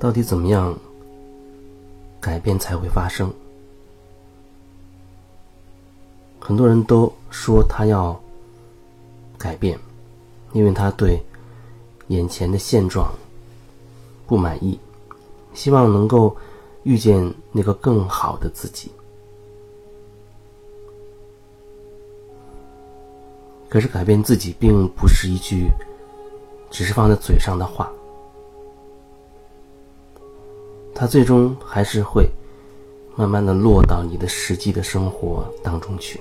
到底怎么样改变才会发生？很多人都说他要改变，因为他对眼前的现状不满意，希望能够遇见那个更好的自己。可是改变自己并不是一句只是放在嘴上的话，它最终还是会慢慢的落到你的实际的生活当中去。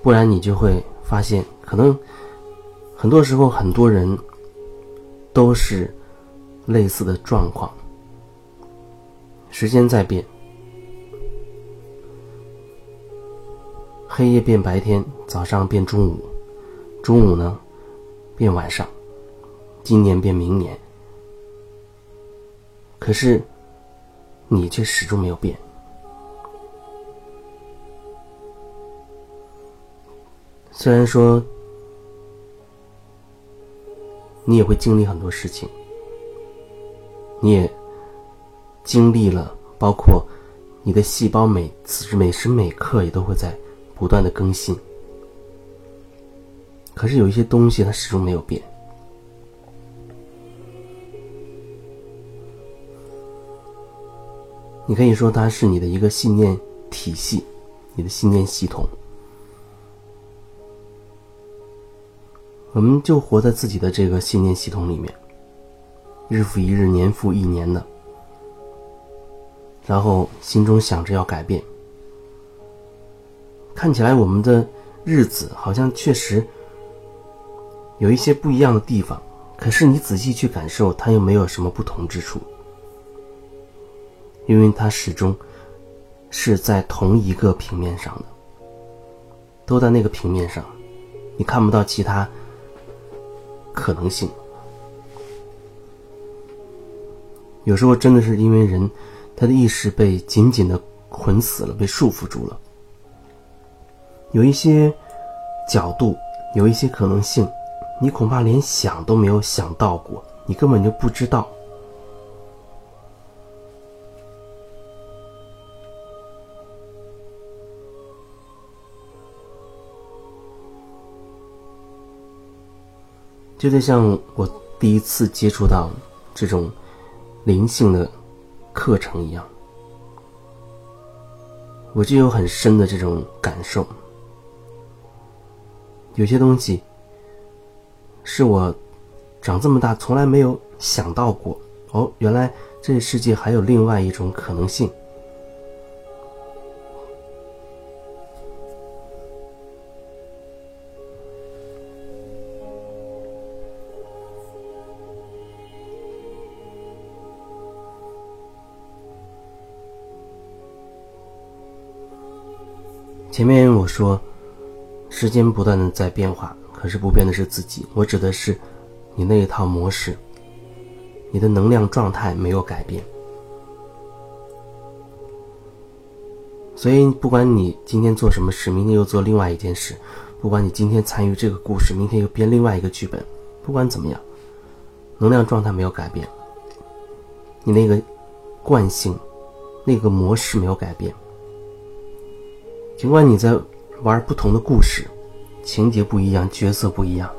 不然你就会发现，可能很多时候很多人都是类似的状况。时间在变，黑夜变白天，早上变中午，中午呢变晚上，今年变明年，可是你却始终没有变。虽然说，你也会经历很多事情，你也经历了，包括你的细胞每次每时每刻也都会在不断的更新。可是有一些东西它始终没有变，你可以说它是你的一个信念体系，你的信念系统。我们就活在自己的这个信念系统里面，日复一日，年复一年的，然后心中想着要改变。看起来我们的日子好像确实有一些不一样的地方，可是你仔细去感受，它又没有什么不同之处，因为它始终是在同一个平面上的，都在那个平面上，你看不到其他。可能性，有时候真的是因为人他的意识被紧紧的捆死了，被束缚住了。有一些角度，有一些可能性，你恐怕连想都没有想到过，你根本就不知道。就像我第一次接触到这种灵性的课程一样，我就有很深的这种感受。有些东西是我长这么大从来没有想到过。哦，原来这世界还有另外一种可能性。前面我说，时间不断的在变化，可是不变的是自己。我指的是你那一套模式，你的能量状态没有改变。所以，不管你今天做什么事，明天又做另外一件事；不管你今天参与这个故事，明天又编另外一个剧本。不管怎么样，能量状态没有改变，你那个惯性、那个模式没有改变。尽管你在玩不同的故事，情节不一样，角色不一样，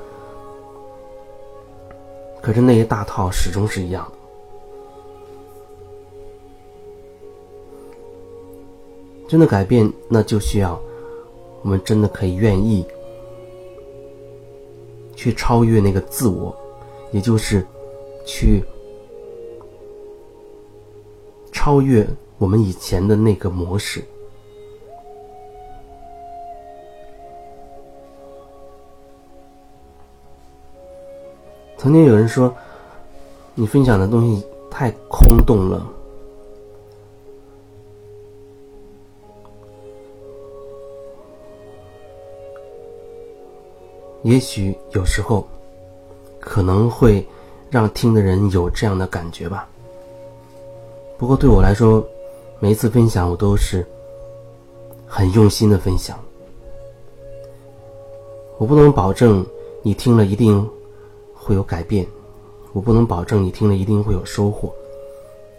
可是那一大套始终是一样的。真的改变，那就需要我们真的可以愿意去超越那个自我，也就是去超越我们以前的那个模式。曾经有人说，你分享的东西太空洞了。也许有时候可能会让听的人有这样的感觉吧。不过对我来说，每一次分享我都是很用心的分享。我不能保证你听了一定。会有改变，我不能保证你听了一定会有收获。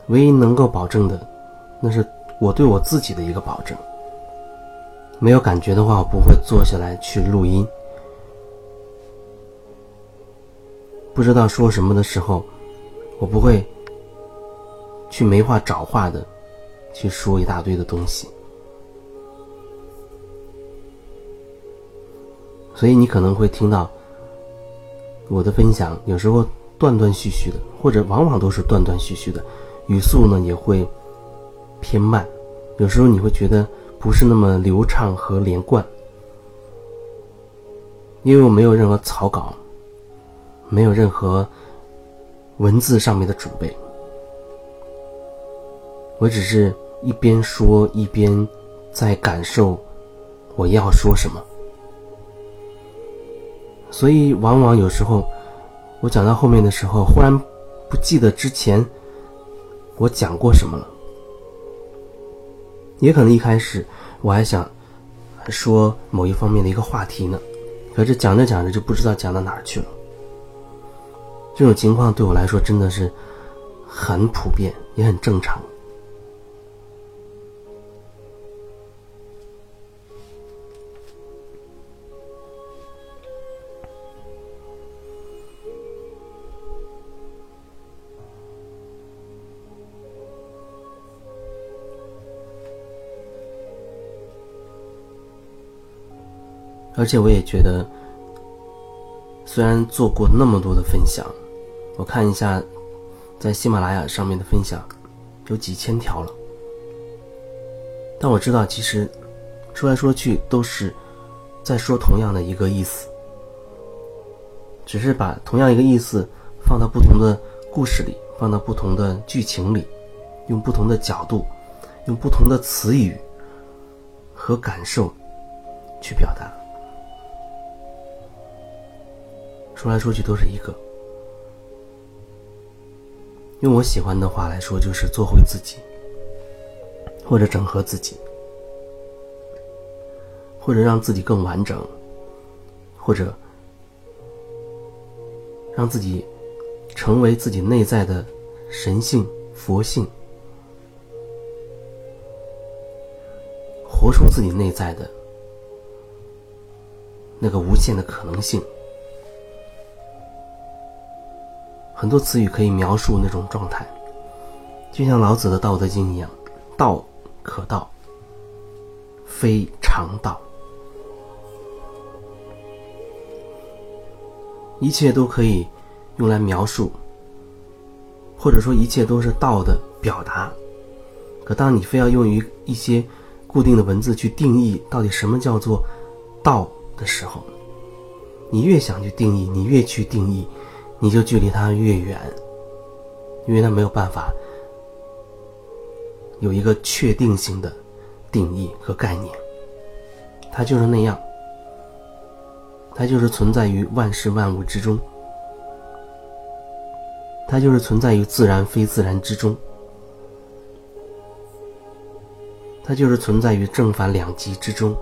唯一能够保证的，那是我对我自己的一个保证。没有感觉的话，我不会坐下来去录音。不知道说什么的时候，我不会去没话找话的去说一大堆的东西。所以你可能会听到我的分享，有时候断断续续的，或者往往都是断断续续的。语速呢也会偏慢，有时候你会觉得不是那么流畅和连贯，因为我没有任何草稿，没有任何文字上面的准备，我只是一边说一边在感受我要说什么，所以往往有时候我讲到后面的时候，忽然不记得之前。我讲过什么了？也可能一开始我还想说某一方面的一个话题呢，可是讲着讲着就不知道讲到哪儿去了。这种情况对我来说真的是很普遍，也很正常。而且我也觉得，虽然做过那么多的分享，我看一下，在喜马拉雅上面的分享有几千条了，但我知道，其实说来说去都是在说同样的一个意思，只是把同样一个意思放到不同的故事里，放到不同的剧情里，用不同的角度，用不同的词语和感受去表达。说来说去都是一个，用我喜欢的话来说，就是做回自己，或者整合自己，或者让自己更完整，或者让自己成为自己内在的神性、佛性，活出自己内在的那个无限的可能性。很多词语可以描述那种状态，就像老子的《道德经》一样，“道可道，非常道”，一切都可以用来描述，或者说一切都是道的表达。可当你非要用于一些固定的文字去定义到底什么叫做道的时候，你越想去定义，你越去定义。你就距离它越远，因为它没有办法有一个确定性的定义和概念，它就是那样，它就是存在于万事万物之中，它就是存在于自然非自然之中，它就是存在于正反两极之中。